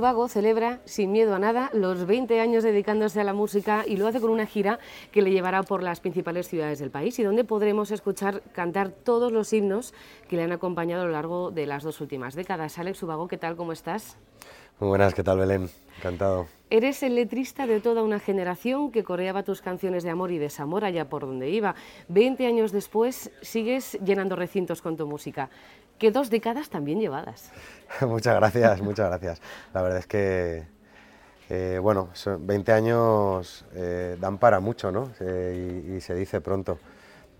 Ubago celebra, sin miedo a nada, los 20 años dedicándose a la música y lo hace con una gira que le llevará por las principales ciudades del país y donde podremos escuchar cantar todos los himnos que le han acompañado a lo largo de las dos últimas décadas. Alex Ubago, ¿qué tal? ¿Cómo estás? Muy buenas, ¿qué tal Belén? Encantado. Eres el letrista de toda una generación que coreaba tus canciones de amor y desamor allá por donde iba. Veinte años después sigues llenando recintos con tu música. ¿Qué dos décadas también llevadas. muchas gracias, muchas gracias. La verdad es que, eh, bueno, 20 años eh, dan para mucho, ¿no? y, y, se dice pronto.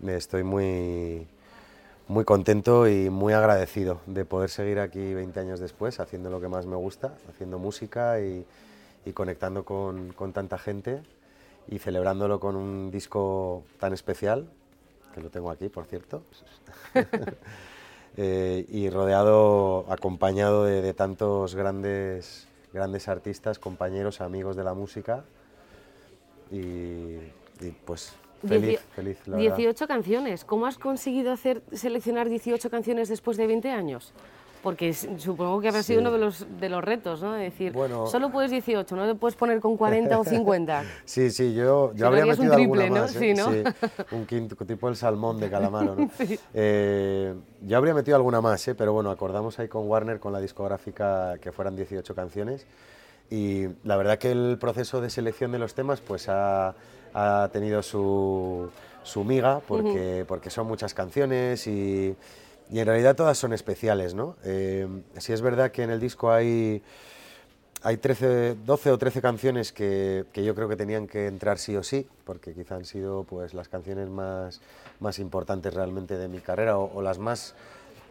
Estoy muy, muy contento y muy agradecido de poder seguir aquí 20 años después haciendo lo que más me gusta, haciendo música y, conectando con, tanta gente y celebrándolo con un disco tan especial, que lo tengo aquí, por cierto, eh, y rodeado, acompañado de, tantos grandes, grandes artistas, compañeros, amigos de la música. Y pues Feliz, feliz. 18 canciones. ¿Cómo has conseguido hacer seleccionar 18 canciones después de 20 años? Porque supongo que habrá sido uno de los, de los retos, ¿no? Es decir, solo puedes 18, no te puedes poner con 40 o 50. Sí, sí, yo, yo habría metido un triple, alguna más. ¿no? ¿eh? Sí, ¿no? un quinto, tipo el salmón de calamaro, ¿no? Eh, yo habría metido alguna más, ¿eh? pero bueno, acordamos ahí con Warner, con la discográfica, que fueran 18 canciones. Y la verdad que el proceso de selección de los temas, pues ha ha tenido su, su miga, porque, porque son muchas canciones y, y, en realidad todas son especiales, ¿no? Eh, sí es verdad que en el disco hay, hay 13, 12 o 13 canciones que, que, yo creo que tenían que entrar sí o sí, porque quizá han sido pues, las canciones más, más importantes realmente de mi carrera o, las más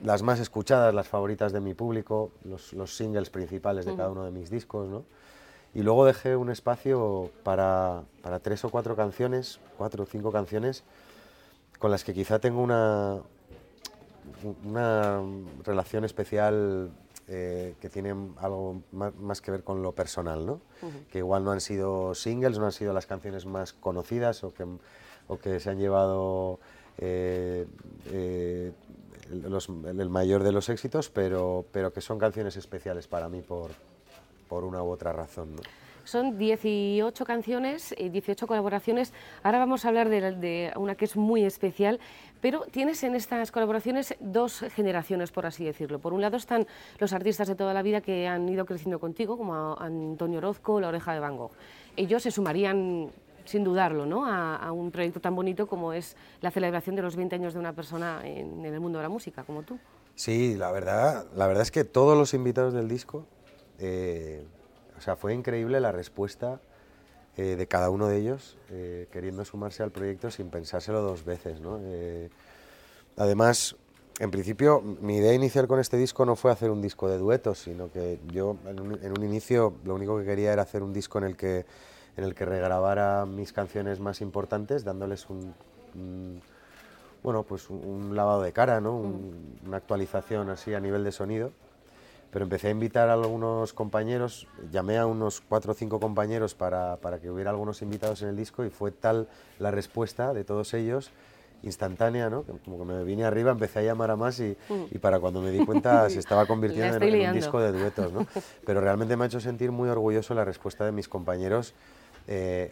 las más escuchadas, las favoritas de mi público, los, los singles principales de cada uno de mis discos, ¿no? Y luego dejé un espacio para, para, tres o cuatro canciones, cuatro o cinco canciones, con las que quizá tengo una, una relación especial eh, que tiene algo más, que ver con lo personal, ¿no? Que igual no han sido singles, no han sido las canciones más conocidas o que, o que se han llevado eh, eh, el mayor de los éxitos, pero, pero que son canciones especiales para mí por, por una u otra razón. ¿no? Son 18 canciones y 18 colaboraciones. Ahora vamos a hablar de, una que es muy especial, pero tienes en estas colaboraciones dos generaciones, por así decirlo. Por un lado están los artistas de toda la vida que han ido creciendo contigo, como Antonio Orozco, La Oreja de Van Gogh. Ellos se sumarían sin dudarlo, ¿no? a, un proyecto tan bonito como es la celebración de los 20 años de una persona en, el mundo de la música, como tú. Sí, la verdad, la verdad es que todos los invitados del disco eh, o sea, fue increíble la respuesta eh, de cada uno de ellos eh, queriendo sumarse al proyecto sin pensárselo dos veces. ¿no? además, en principio, mi idea inicial con este disco no fue hacer un disco de duetos, sino que yo en un, inicio lo único que quería era hacer un disco en el que, en el que regrabara mis canciones más importantes, dándoles un, bueno, pues un, lavado de cara, ¿no? Una actualización así a nivel de sonido pero empecé a invitar a algunos compañeros, llamé a unos cuatro o cinco compañeros para, para, que hubiera algunos invitados en el disco y fue tal la respuesta de todos ellos, instantánea, ¿no? como que me vine arriba, empecé a llamar a más y, mm. y para cuando me di cuenta se estaba convirtiendo en, un disco de duetos. ¿no? Pero realmente me ha hecho sentir muy orgulloso la respuesta de mis compañeros. Eh,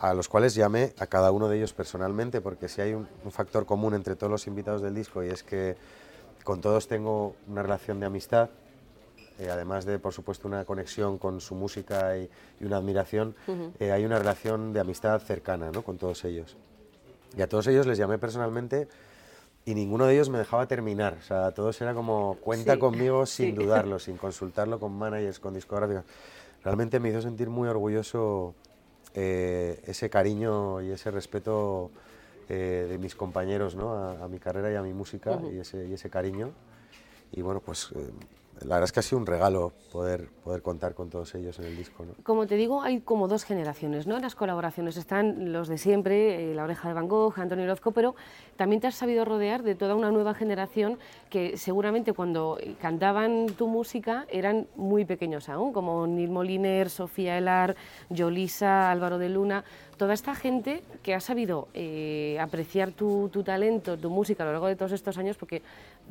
a los cuales llamé a cada uno de ellos personalmente, porque si hay un, un factor común entre todos los invitados del disco y es que con todos tengo una relación de amistad, eh, además de, por supuesto, una conexión con su música y, una admiración, eh, hay una relación de amistad cercana ¿no? con todos ellos. Y a todos ellos les llamé personalmente y ninguno de ellos me dejaba terminar. O sea, todos era como, cuenta conmigo sin dudarlo, sin consultarlo con managers, con discográficos. Realmente me hizo sentir muy orgulloso eh, ese cariño y ese respeto de mis compañeros ¿no? a, mi carrera y a mi música y, ese, y, ese, cariño. Y bueno, pues la verdad es que ha sido un regalo poder, poder contar con todos ellos en el disco. ¿no? Como te digo, hay como dos generaciones, ¿no? En las colaboraciones están los de siempre, eh, La Oreja de Van Gogh, Antonio Orozco, pero también te has sabido rodear de toda una nueva generación que seguramente cuando cantaban tu música eran muy pequeños aún, como Nil Moliner, Sofía Elar, Yolisa, Álvaro de Luna, toda esta gente que ha sabido eh, apreciar tu, tu talento, tu música a lo largo de todos estos años, porque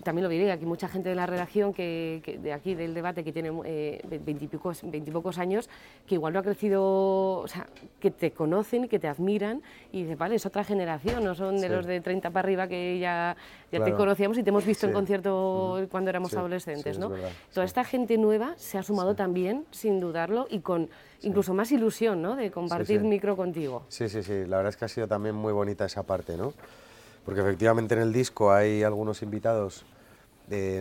también lo diré, aquí mucha gente de la redacción, que, de aquí del debate, que tiene eh, veintipocos pocos años, que igual no ha crecido, o sea, que te conocen que te admiran y dice, vale, es otra generación, no son de los de 30 para arriba que ya, ya te conocíamos y te hemos visto en concierto cuando éramos adolescentes, ¿no? Toda esta gente nueva se ha sumado también, sin dudarlo, y con incluso más ilusión, ¿no? De compartir micro contigo. Sí, sí, sí, la verdad es que ha sido también muy bonita esa parte, ¿no? Porque efectivamente en el disco hay algunos invitados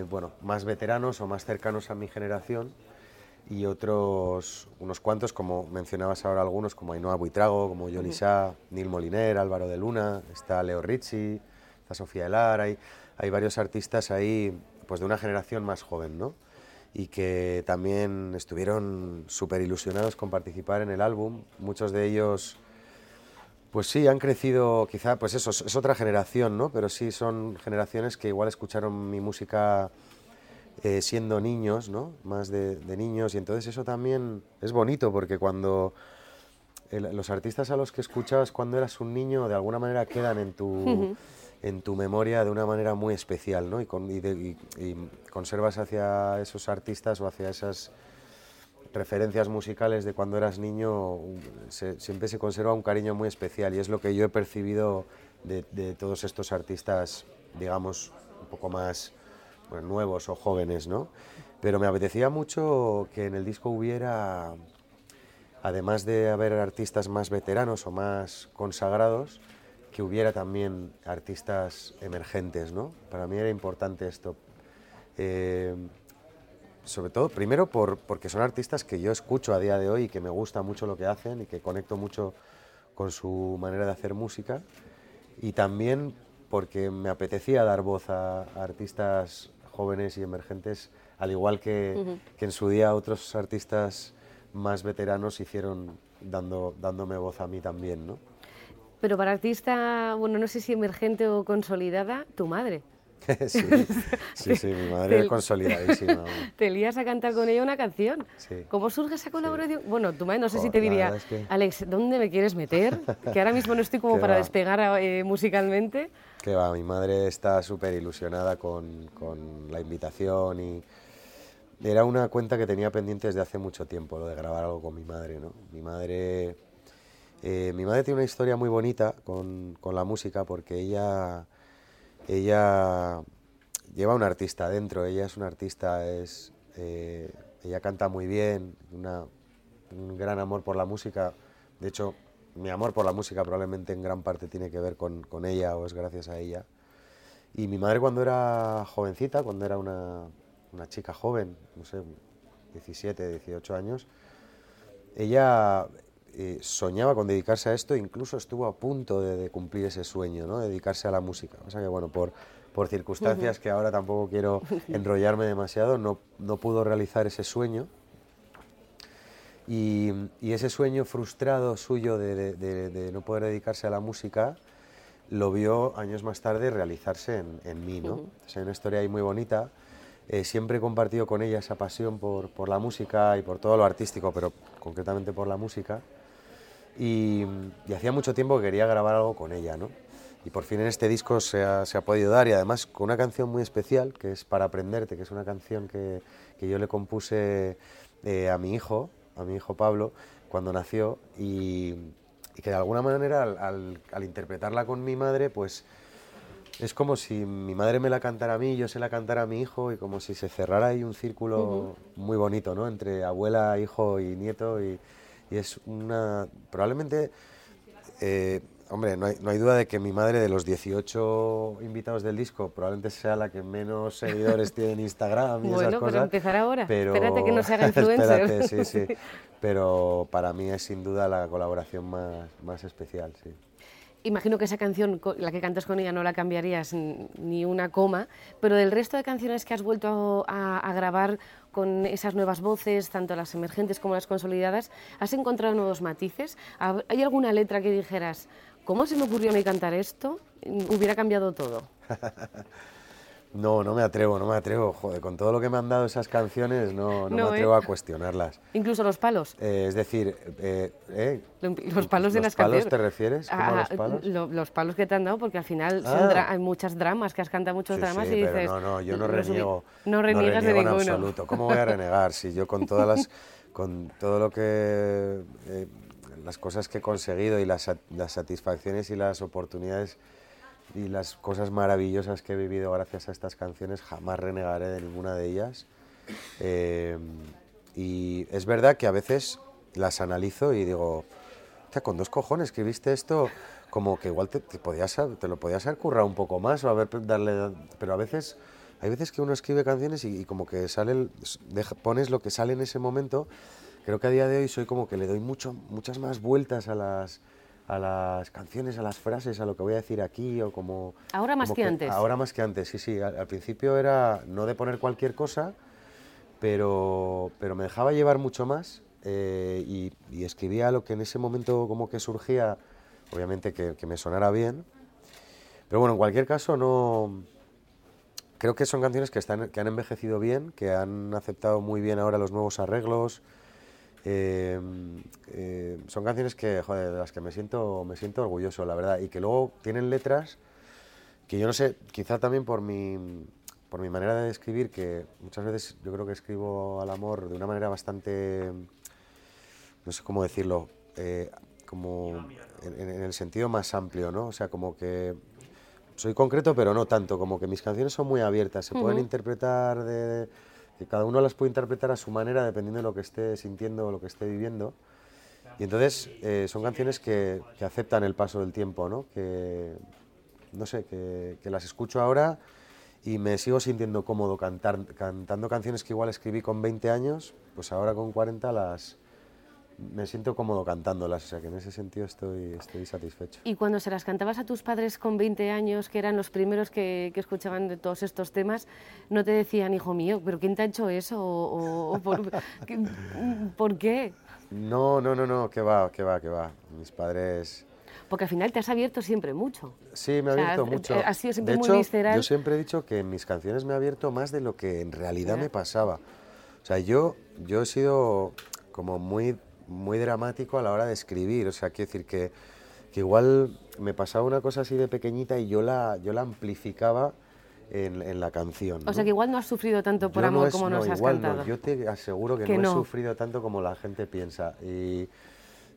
bueno, más veteranos o más cercanos a mi generación y otros, unos cuantos, como mencionabas ahora algunos, como Ainhoa Buitrago, como Johnny Sá, Neil Moliner, Álvaro de Luna, está Leo Ricci, está Sofía Elar, hay, hay varios artistas ahí pues de una generación más joven, ¿no? Y que también estuvieron súper ilusionados con participar en el álbum, muchos de ellos pues sí, han crecido, quizá, pues eso, es otra generación, ¿no? Pero sí son generaciones que igual escucharon mi música eh, siendo niños, ¿no? Más de, niños, y entonces eso también es bonito, porque cuando los artistas a los que escuchabas cuando eras un niño, de alguna manera quedan en tu, en tu memoria de una manera muy especial, ¿no? Y, y conservas hacia esos artistas o hacia esas referencias musicales de cuando eras niño siempre se conserva un cariño muy especial y es lo que yo he percibido de, todos estos artistas, digamos, un poco más nuevos o jóvenes, ¿no? Pero me apetecía mucho que en el disco hubiera, además de haber artistas más veteranos o más consagrados, que hubiera también artistas emergentes, ¿no? Para mí era importante esto. Eh, sobre todo, primero por, porque son artistas que yo escucho a día de hoy y que me gusta mucho lo que hacen y que conecto mucho con su manera de hacer música. Y también porque me apetecía dar voz a, artistas jóvenes y emergentes, al igual que, que, en su día otros artistas más veteranos hicieron dando, dándome voz a mí también. ¿no? Pero para artista, bueno, no sé si emergente o consolidada, tu madre. sí, sí, mi madre es consolidadísima. Te lías a cantar con ella una canción. ¿Cómo surge esa colaboración? Bueno, tu madre no sé si te diría, Alex, ¿dónde me quieres meter? Que ahora mismo no estoy como para despegar eh, musicalmente. Que va, mi madre está súper ilusionada con, con la invitación y era una cuenta que tenía pendiente desde hace mucho tiempo, lo de grabar algo con mi madre, ¿no? Mi madre, eh, mi madre tiene una historia muy bonita con, con la música porque ella ella lleva un artista dentro, ella es una artista, es, eh, ella canta muy bien, un gran amor por la música, de hecho mi amor por la música probablemente en gran parte tiene que ver con, ella o es gracias a ella. Y mi madre cuando era jovencita, cuando era una, chica joven, no sé, 17, 18 años, ella eh, soñaba con dedicarse a esto e incluso estuvo a punto de, cumplir ese sueño, ¿no? dedicarse a la música. O sea que, bueno, por, por circunstancias que ahora tampoco quiero enrollarme demasiado, no, no pudo realizar ese sueño. Y, y ese sueño frustrado suyo de, de, no poder dedicarse a la música, lo vio años más tarde realizarse en, en mí. ¿no? Es una historia ahí muy bonita. Eh, siempre he compartido con ella esa pasión por, por, la música y por todo lo artístico, pero concretamente por la música. Y, hacía mucho tiempo que quería grabar algo con ella, ¿no? Y por fin en este disco se ha, se ha, podido dar y además con una canción muy especial que es Para Aprenderte, que es una canción que, que yo le compuse eh, a mi hijo, a mi hijo Pablo, cuando nació y, que de alguna manera al, al, interpretarla con mi madre, pues es como si mi madre me la cantara a mí, yo se la cantara a mi hijo y como si se cerrara ahí un círculo muy bonito, ¿no? Entre abuela, hijo y nieto y, y es una, probablemente, eh, hombre, no hay, no hay, duda de que mi madre de los 18 invitados del disco probablemente sea la que menos seguidores tiene en Instagram y bueno, esas cosas. Pero empezar ahora, pero... espérate que no se haga influencer. espérate, sí, sí, pero para mí es sin duda la colaboración más, más especial, sí. Imagino que esa canción, la que cantas con ella, no la cambiarías ni una coma, pero del resto de canciones que has vuelto a, a grabar con esas nuevas voces, tanto las emergentes como las consolidadas, ¿has encontrado nuevos matices? ¿Hay alguna letra que dijeras, ¿cómo se me ocurrió a mí cantar esto? Hubiera cambiado todo. No, no me atrevo, no me atrevo. Joder, con todo lo que me han dado esas canciones, no, no, me atrevo ¿eh? a cuestionarlas. Incluso los palos. Eh, es decir, eh, ¿eh? los palos de ¿Los las palos canciones. te refieres? ¿Cómo a los palos? lo- los palos que te han dado, porque al final Ah. hay muchas dramas, que has cantado muchos Sí, dramas sí, y pero dices... no, no, yo no reniego. No reniegas de reniego en ninguno. absoluto. ¿Cómo voy a renegar? Si yo con todas las, con todo lo que, las cosas que he conseguido y las, las satisfacciones y las oportunidades y las cosas maravillosas que he vivido gracias a estas canciones, jamás renegaré de ninguna de ellas. Eh, y es verdad que a veces las analizo y digo, "Hostia, con dos cojones escribiste esto, como que igual te, te podías, te lo podías haber currado un poco más o haber darle, pero a veces hay veces que uno escribe canciones y, y como que sale, el- deja- pones lo que sale en ese momento. Creo que a día de hoy soy como que le doy mucho, muchas más vueltas a las, a las canciones, a las frases, a lo que voy a decir aquí o como... Ahora más como que antes. Ahora más que antes, sí, sí. Al, al principio era no de poner cualquier cosa, pero, pero me dejaba llevar mucho más eh, y, y escribía lo que en ese momento como que surgía, obviamente que, que me sonara bien. Pero bueno, en cualquier caso no... Creo que son canciones que, están, que han envejecido bien, que han aceptado muy bien ahora los nuevos arreglos. Eh, eh, son canciones que, joder, de las que me siento, me siento orgulloso, la verdad, y que luego tienen letras que yo no sé, quizá también por mi, por mi manera de escribir, que muchas veces yo creo que escribo al amor de una manera bastante, no sé cómo decirlo, eh, como en, en el sentido más amplio, ¿no? O sea, como que soy concreto, pero no tanto, como que mis canciones son muy abiertas, se pueden interpretar de, que cada uno las puede interpretar a su manera dependiendo de lo que esté sintiendo o lo que esté viviendo. Y entonces eh, son canciones que, que aceptan el paso del tiempo, ¿no? Que, no sé, que, que las escucho ahora y me sigo sintiendo cómodo cantar, cantando canciones que igual escribí con 20 años, pues ahora con 40 las me siento cómodo cantándolas, o sea que en ese sentido estoy, estoy satisfecho. Y cuando se las cantabas a tus padres con 20 años, que eran los primeros que, que escuchaban de todos estos temas, ¿no te decían, hijo mío, pero quién te ha hecho eso? ¿O, o- por, qué- por qué? No, no, no, no, que va, que va, que va. Mis padres... Porque al final te has abierto siempre mucho. Sí, me ha O sea, abierto eh, mucho. eh, has sido siempre de muy hecho, visceral. yo siempre he dicho que en mis canciones me ha abierto más de lo que en realidad me pasaba. O sea, yo, yo he sido como muy, muy dramático a la hora de escribir. O sea, quiero decir que, que igual me pasaba una cosa así de pequeñita y yo la, yo la amplificaba en, en la canción. O sea ¿no? que igual no has sufrido tanto por Yo no amor es- como no, nos has igual cantado. No, yo te aseguro que, Que no, no. he sufrido tanto como la gente piensa. Y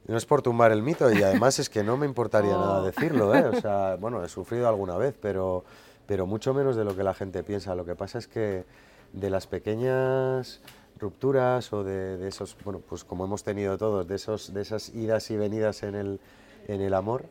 no es por tumbar el mito, y además es que no me importaría Oh. nada decirlo, ¿eh? O sea, bueno, he sufrido alguna vez, pero, pero mucho menos de lo que la gente piensa. Lo que pasa es que de las pequeñas rupturas o de, de esos, bueno, pues como hemos tenido todos, de, esos, de esas idas y venidas en el, en el amor,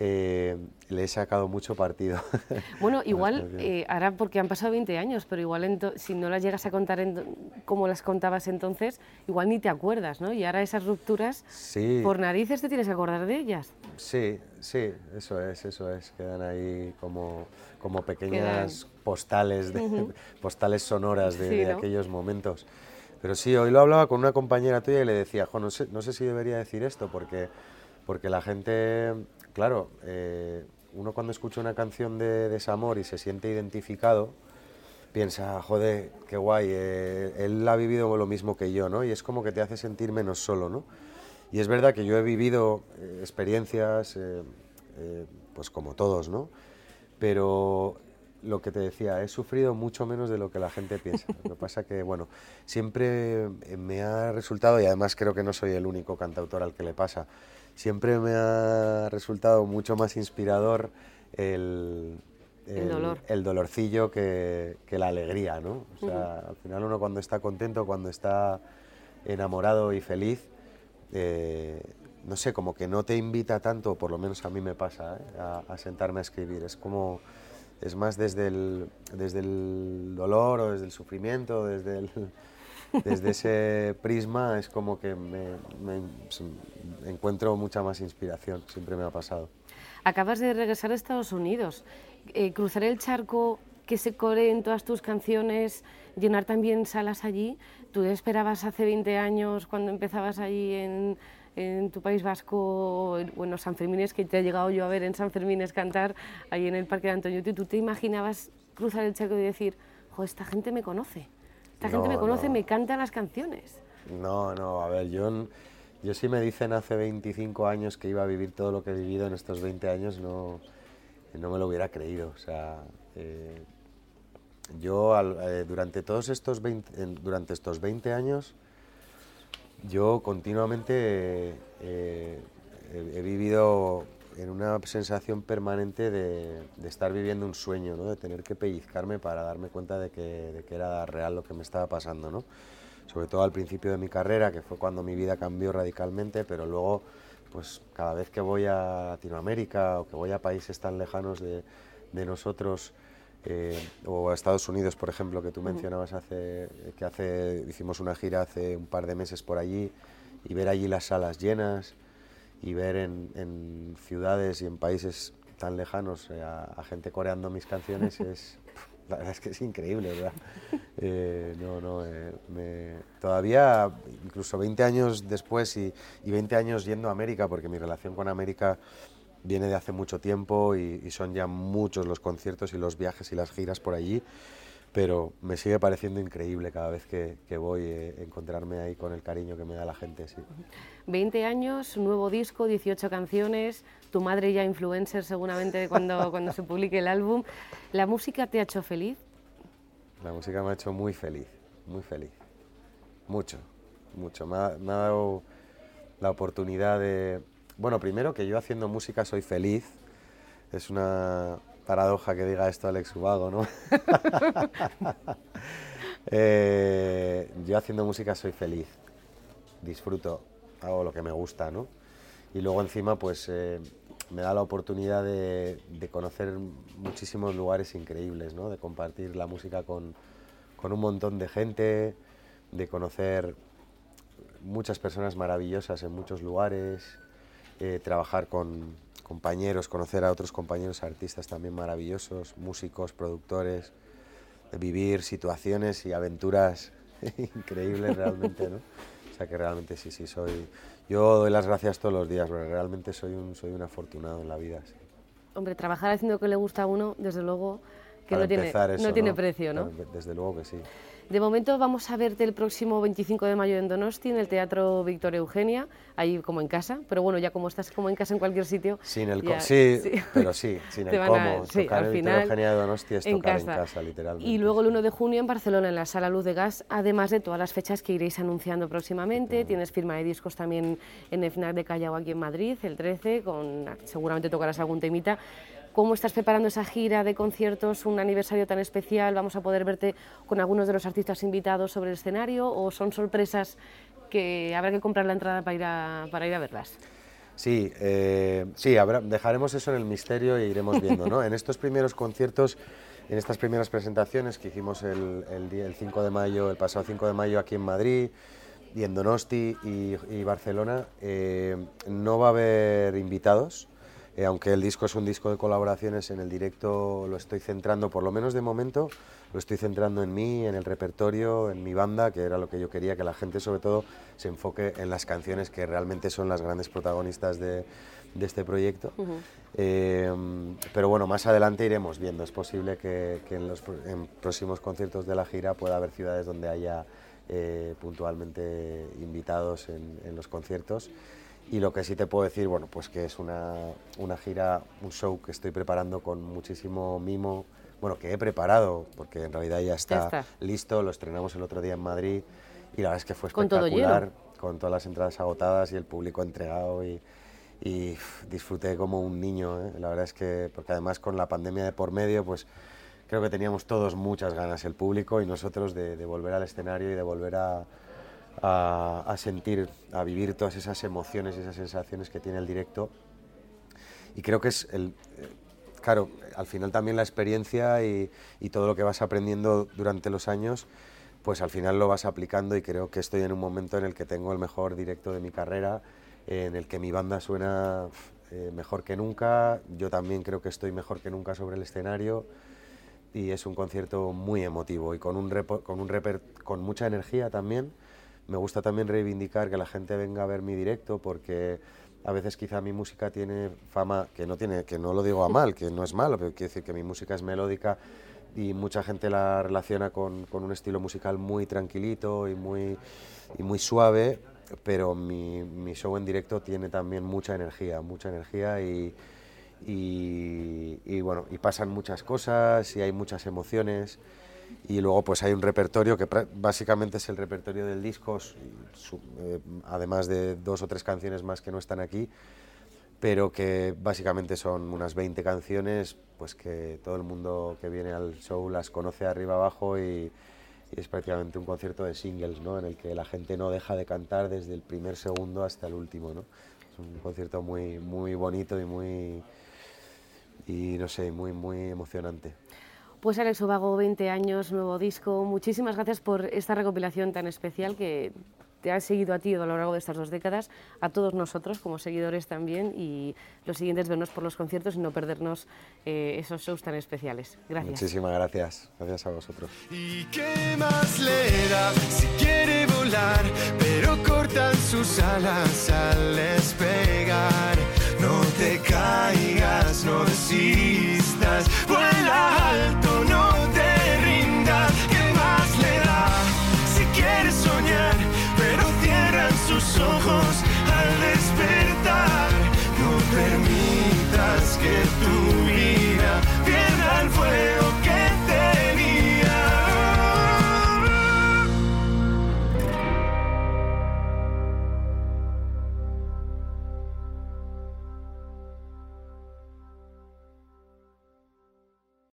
eh, le he sacado mucho partido. Bueno, igual, eh, ahora porque han pasado 20 años, pero igual si no las llegas a contar en- como las contabas entonces, igual ni te acuerdas, ¿no? Y ahora esas rupturas, Sí. por narices te tienes que acordar de ellas. Sí, sí, eso es, eso es. Quedan ahí como, como pequeñas postales, de, postales sonoras de, Sí, de ¿no? aquellos momentos. Pero sí, hoy lo hablaba con una compañera tuya y le decía, jo, no sé, no sé si debería decir esto, porque, porque la gente, claro, eh, uno cuando escucha una canción de desamor y se siente identificado, piensa, joder, qué guay, eh, él ha vivido lo mismo que yo, ¿no? Y es como que te hace sentir menos solo, ¿no? Y es verdad que yo he vivido eh, experiencias, pues como todos, ¿no? Pero lo que te decía, he sufrido mucho menos de lo que la gente piensa. Lo que pasa que, bueno, siempre eh, me ha resultado, y además creo que no soy el único cantautor al que le pasa, siempre me ha resultado mucho más inspirador el, El dolor. el dolorcillo que, que la alegría, ¿no? O sea, al final uno cuando está contento, cuando está enamorado y feliz, eh, no sé, como que no te invita tanto, por lo menos a mí me pasa, ¿eh? a, a sentarme a escribir. Es como, es más desde el, desde el dolor o desde el sufrimiento, desde, desde ese prisma, es como que me, me encuentro mucha más inspiración, siempre me ha pasado. Acabas de regresar a Estados Unidos. Eh, cruzar el charco, que se coreen todas tus canciones, llenar también salas allí. ¿Tú esperabas hace 20 años, cuando empezabas allí en, en tu País Vasco, o en los San Fermines, que te he llegado yo a ver en San Fermines cantar, ahí en el Parque de Antonio, ¿tú te imaginabas cruzar el charco y decir, jo, esta gente me conoce, esta gente me conoce, me canta las canciones? No, no, a ver, yo, yo si me dicen hace 25 años que iba a vivir todo lo que he vivido en estos 20 años, no, no me lo hubiera creído. O sea, eh, yo eh, durante todos estos 20, durante estos 20 años, yo continuamente eh, he, vivido en una sensación permanente de, estar viviendo un sueño, de tener que pellizcarme para darme cuenta de que, de que, era real lo que me estaba pasando. ¿no? Sobre todo al principio de mi carrera, que fue cuando mi vida cambió radicalmente, pero luego, pues cada vez que voy a Latinoamérica o que voy a países tan lejanos de, de nosotros, eh, o a Estados Unidos, por ejemplo, que tú mencionabas hace, que hace, hicimos una gira hace un par de meses por allí, y ver allí las salas llenas, y ver en, ciudades y en países tan lejanos eh, a, gente coreando mis canciones es la verdad es que es increíble ¿verdad? Eh, no no me, todavía incluso 20 años después y, y, 20 años yendo a América porque mi relación con América viene de hace mucho tiempo y, son ya muchos los conciertos y los viajes y las giras por allí, pero me sigue pareciendo increíble cada vez que, voy a eh, encontrarme ahí con el cariño que me da la gente. Sí. 20 años, nuevo disco, 18 canciones, tu madre ya influencer seguramente cuando, cuando se publique el álbum. ¿La música te ha hecho feliz? La música me ha hecho muy feliz, muy feliz, mucho, mucho. me ha dado la oportunidad de, bueno, primero que yo haciendo música soy feliz. Es una paradoja que diga esto Alex Ubago, ¿no? Eh, yo haciendo música soy feliz. Disfruto, hago lo que me gusta, ¿no? Y luego encima, pues eh, me da la oportunidad de, conocer muchísimos lugares increíbles, ¿no? De compartir la música con, con un montón de gente, de conocer muchas personas maravillosas en muchos lugares, eh, trabajar con compañeros, conocer a otros compañeros artistas también maravillosos, músicos, productores, vivir situaciones y aventuras increíbles realmente, ¿no? O sea que realmente sí, sí, soy... Yo doy las gracias todos los días, porque realmente soy un, soy un afortunado en la vida. Hombre, trabajar haciendo lo que le gusta a uno, desde luego que no tiene, no tiene precio, ¿no? Desde luego que sí. De momento vamos a verte el próximo 25 de mayo en Donosti, en el Teatro Victoria Eugenia, ahí como en casa, pero bueno, ya como estás como en casa en cualquier sitio. Sin el sí, pero sí, sin el cómo. tocar al final, Eugenia de Donosti es en tocar casa. en casa, literalmente. Y luego el 1 de junio en Barcelona, en la Sala Luz de Gas, además de todas las fechas que iréis anunciando próximamente. Tienes firma de discos también en el FNAC de Callao aquí en Madrid, el 13, con seguramente tocarás algún temita. ¿Cómo estás preparando esa gira de conciertos, un aniversario tan especial? ¿Vamos a poder verte con algunos de los artistas invitados sobre el escenario o son sorpresas que habrá que comprar la entrada para ir a, para ir a verlas? Sí, eh, sí dejaremos eso en el misterio e iremos viendo. ¿no? en estos primeros conciertos, en estas primeras presentaciones que hicimos el, el, 5 de mayo, el pasado 5 de mayo aquí en Madrid, y en Donosti y, Barcelona, eh, no va a haber invitados, eh, aunque el disco es un disco de colaboraciones, en el directo lo estoy centrando, por lo menos de momento, lo estoy centrando en mí, en el repertorio, en mi banda, que era lo que yo quería, que la gente sobre todo se enfoque en las canciones que realmente son las grandes protagonistas de, este proyecto. Eh, pero bueno, más adelante iremos viendo. Es posible que, en los próximos conciertos de la gira pueda haber ciudades donde haya eh, puntualmente invitados en los conciertos. Y lo que sí te puedo decir, bueno, pues que es una, una gira, un show que estoy preparando con muchísimo mimo, bueno, que he preparado, porque en realidad ya está, listo, lo estrenamos el otro día en Madrid y la verdad es que fue espectacular, con, todas las entradas agotadas y el público entregado y, y disfruté como un niño, ¿eh? la verdad es que, porque además con la pandemia de por medio, pues creo que teníamos todos muchas ganas, el público y nosotros, de, de volver al escenario y de volver a a, sentir, a vivir todas esas emociones y esas sensaciones que tiene el directo. Y creo que es el, eh, claro, al final también la experiencia y, todo lo que vas aprendiendo durante los años, pues al final lo vas aplicando y creo que estoy en un momento en el que tengo el mejor directo de mi carrera, en el que mi banda suena eh, mejor que nunca, yo también creo que estoy mejor que nunca sobre el escenario y es un concierto muy emotivo y con, un con, mucha energía también me gusta también reivindicar que la gente venga a ver mi directo porque a veces quizá mi música tiene fama, que no, tiene, que no lo digo a mal, que no es malo, pero quiero decir que mi música es melódica y mucha gente la relaciona con, con, un estilo musical muy tranquilito y muy, y muy suave, pero mi, mi, show en directo tiene también mucha energía, mucha energía y, y, y, bueno, y pasan muchas cosas y hay muchas emociones y luego pues hay un repertorio que básicamente es el repertorio del disco, eh, además de dos o tres canciones más que no están aquí, pero que básicamente son unas 20 canciones pues que todo el mundo que viene al show las conoce arriba abajo y, es prácticamente un concierto de singles, ¿no? En el que la gente no deja de cantar desde el primer segundo hasta el último, ¿no? Es un concierto muy, muy bonito y muy, y no sé, muy, muy emocionante. Pues Alex Ovago, 20 años, nuevo disco. Muchísimas gracias por esta recopilación tan especial que te ha seguido a ti a lo largo de estas dos décadas, a todos nosotros como seguidores también y los siguientes vernos por los conciertos y no perdernos eh, esos shows tan especiales. Gracias. Muchísimas gracias. Gracias a vosotros. ¿Y qué más le da si